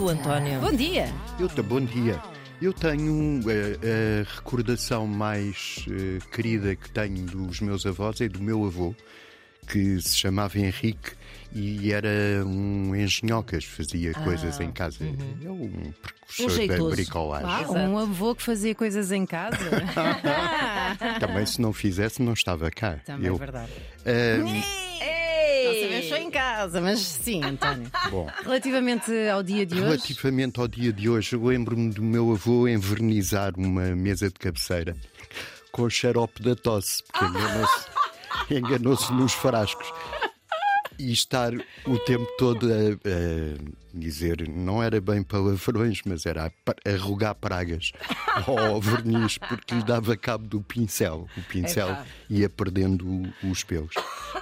tu, António? Bom dia. Eu te- bom dia. Eu tenho eh, a recordação mais eh, querida que tenho dos meus avós é do meu avô, que se chamava Henrique e era um engenhocas, fazia coisas em casa. É um precursor Um da bricolagem. Ah, um avô que fazia coisas em casa. Também se não fizesse, não estava cá. Também Eu, é verdade. eh, Só em casa, mas sim, António. bom, Relativamente ao dia de hoje. Relativamente ao dia de hoje, eu lembro-me do meu avô envernizar uma mesa de cabeceira com o xarope da tosse, porque enganou-se enganou-se nos frascos. E estar o tempo todo a, a dizer, não era bem palavrões, mas era a, a rogar pragas ao verniz, porque lhe dava cabo do pincel. O pincel ia perdendo os pelos.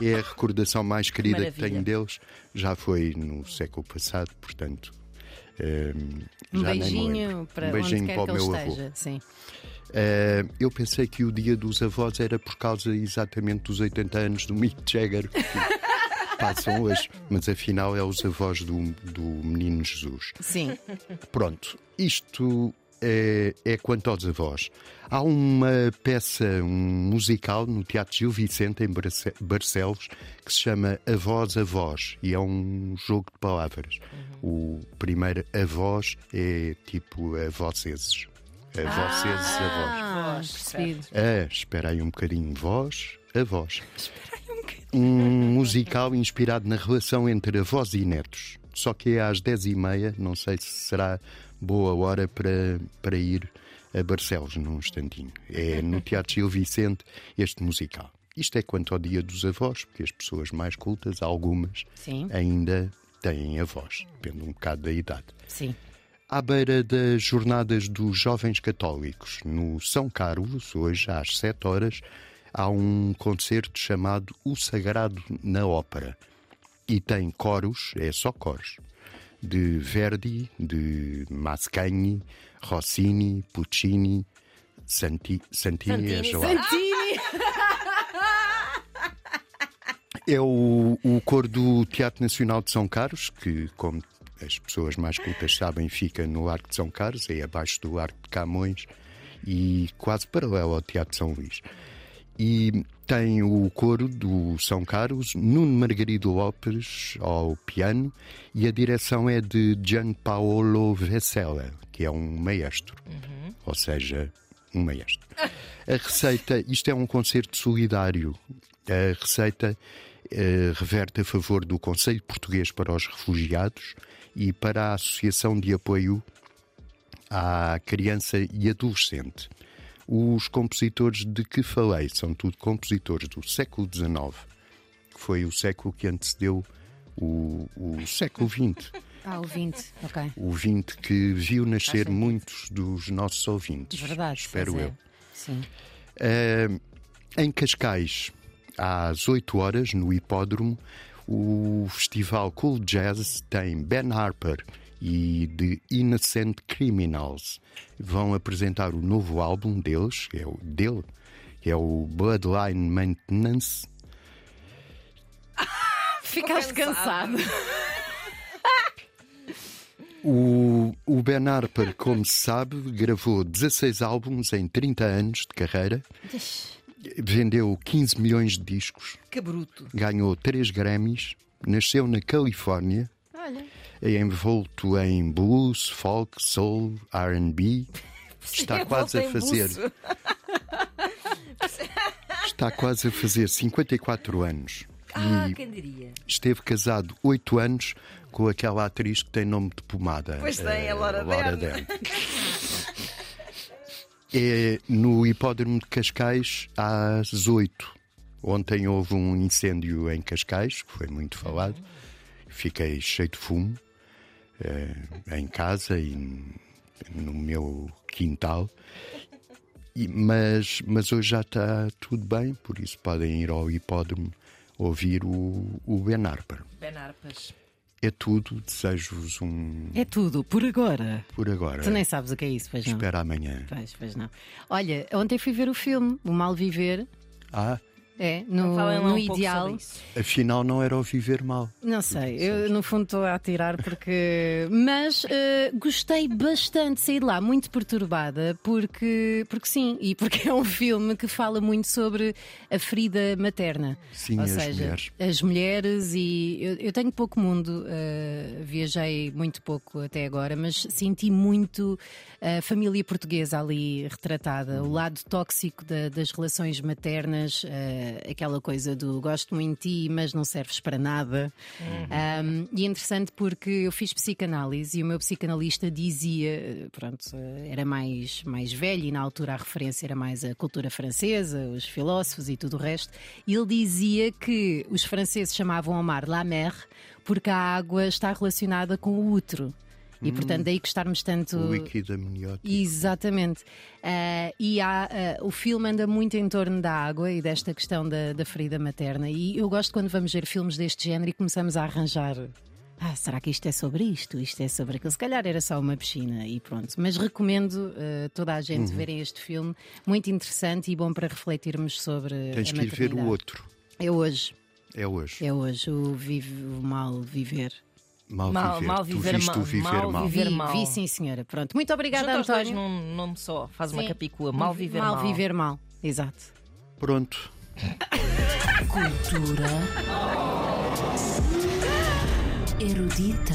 É a recordação mais querida que Maravilha. tenho deles. Já foi no século passado, portanto. ehm, Um beijinho para um beijinho onde quer para o que meu avô. esteja. Sim. Eh, eu pensei que o dia dos avós era por causa exatamente dos 80 anos do Mick Jagger que passam hoje, mas afinal é os avós do, do menino Jesus. Sim. Pronto, isto é, é quanto aos avós. Há uma peça, um musical no Teatro Gil Vicente, em Barce- Barcelos, que se chama Avós Avós e é um jogo de palavras. O primeiro avós é tipo a vocês. A vocês, avós. Ah, Voz, percebido. Ah, espera aí um bocadinho. Voz a voz. Um musical inspirado na relação entre avós e netos. Só que é às 10h30, não sei se será boa hora para, para ir a Barcelos num instantinho. É no Teatro Gil Vicente este musical. Isto é quanto ao dia dos avós, porque as pessoas mais cultas, algumas, Sim. ainda têm avós. Depende um bocado da idade. Sim. À beira das Jornadas dos Jovens Católicos, no São Carlos, hoje às 7 horas, há um concerto chamado O Sagrado na Ópera. E tem coros, é só coros, de Verdi, de Mascagni, Rossini, Puccini, Santi, Santini, é Santini, gelado. Santini! É o, o coro do Teatro Nacional de São Carlos, que, como as pessoas mais cultas sabem, fica no Arco de São Carlos, é abaixo do Arco de Camões e quase paralelo ao Teatro São Luís. E tem o coro do São Carlos, Nuno Margarido Lopes ao piano e a direção é de Gianpaolo Vessela, que é um maestro, ou seja, um maestro. A receita, isto é um concerto solidário. A receita eh, reverte a favor do Conselho Português para os Refugiados e para a Associação de Apoio à Criança e Adolescente. Os compositores de que falei são tudo compositores do século XIX, que foi o século que antecedeu o, o século XX. Ah, o 20. Ok. O XX que viu nascer muitos dos nossos ouvintes. Verdade. Espero pois é. eu. Sim. Eh, em Cascais, às 8 horas, no Hipódromo, o festival Cool Jazz tem Ben Harper e The Innocent Criminals. Vão apresentar o novo álbum deles, que é o dele, que é o Bloodline Maintenance. Ficaste cansado. O, o Ben Harper, como se sabe, gravou 16 álbuns em 30 anos de carreira, vendeu 15 milhões de discos, Que bruto. ganhou 3 Grammys, nasceu na Califórnia, Olha. É envolto em blues, folk, soul, R&B. Está quase a fazer, está quase a fazer 54 anos. Ah, quem diria? esteve casado 8 anos com aquela atriz que tem nome de pomada. Pois tem, eh, a Laura Dern. Dern. É no hipódromo de Cascais às 8. Ontem houve um incêndio em Cascais, que foi muito falado. Fiquei cheio de fumo eh, em casa e no meu quintal. E- mas, mas hoje já está tudo bem, por isso podem ir ao hipódromo ouvir o, o Ben Harper. Ben Arpas. É tudo, desejo-vos um É tudo, por agora. por agora. Tu nem sabes o que é isso, pois não? Espera amanhã. Pois, pois não. Olha, ontem fui ver o filme O Mal Viver. Ah, É, no, no um ideal. Afinal, não era o viver mal. Não sei, eu no fundo estou a atirar porque. Mas eh, gostei bastante de sair de lá, muito perturbada, porque, porque sim, e porque é um filme que fala muito sobre a ferida materna. Sim, Ou as seja, mulheres. as mulheres e eu, eu tenho pouco mundo, eh, viajei muito pouco até agora, mas senti muito a família portuguesa ali retratada, o lado tóxico da- das relações maternas, eh, aquela coisa do gosto muito de ti, mas não serves para nada. Um, e é interessante porque eu fiz psicanálise e o meu psicanalista dizia, pronto, era mais, mais velho e na altura a referência era mais a cultura francesa, os filósofos e tudo o resto, e ele dizia que os franceses chamavam ao mar la mer porque a água está relacionada com o útero. E portanto, daí que estarmos tanto. O líquido amniótico. Exatamente. Ah, e há, ah, o filme anda muito em torno da água e desta questão da, da ferida materna. E eu gosto quando vamos ver filmes deste género e começamos a arranjar. Ah, será que isto é sobre isto? Isto é sobre aquilo? Se calhar era só uma piscina e pronto. Mas recomendo ah, toda a gente verem este filme. Muito interessante e bom para refletirmos sobre Tens a que ir ver o outro. É hoje. É hoje. É hoje. O, vive, o mal viver. Mal, Mal- viver. mal tu viver viste mal- viver mal mal. viver- vi, mal. vi, sim, senhora. Pronto. Muito obrigada, Junta António. num nome só, faz uma Sim. capicua. Mal viver mal. Mal viver mal. Exato. Pronto. Cultura erudita.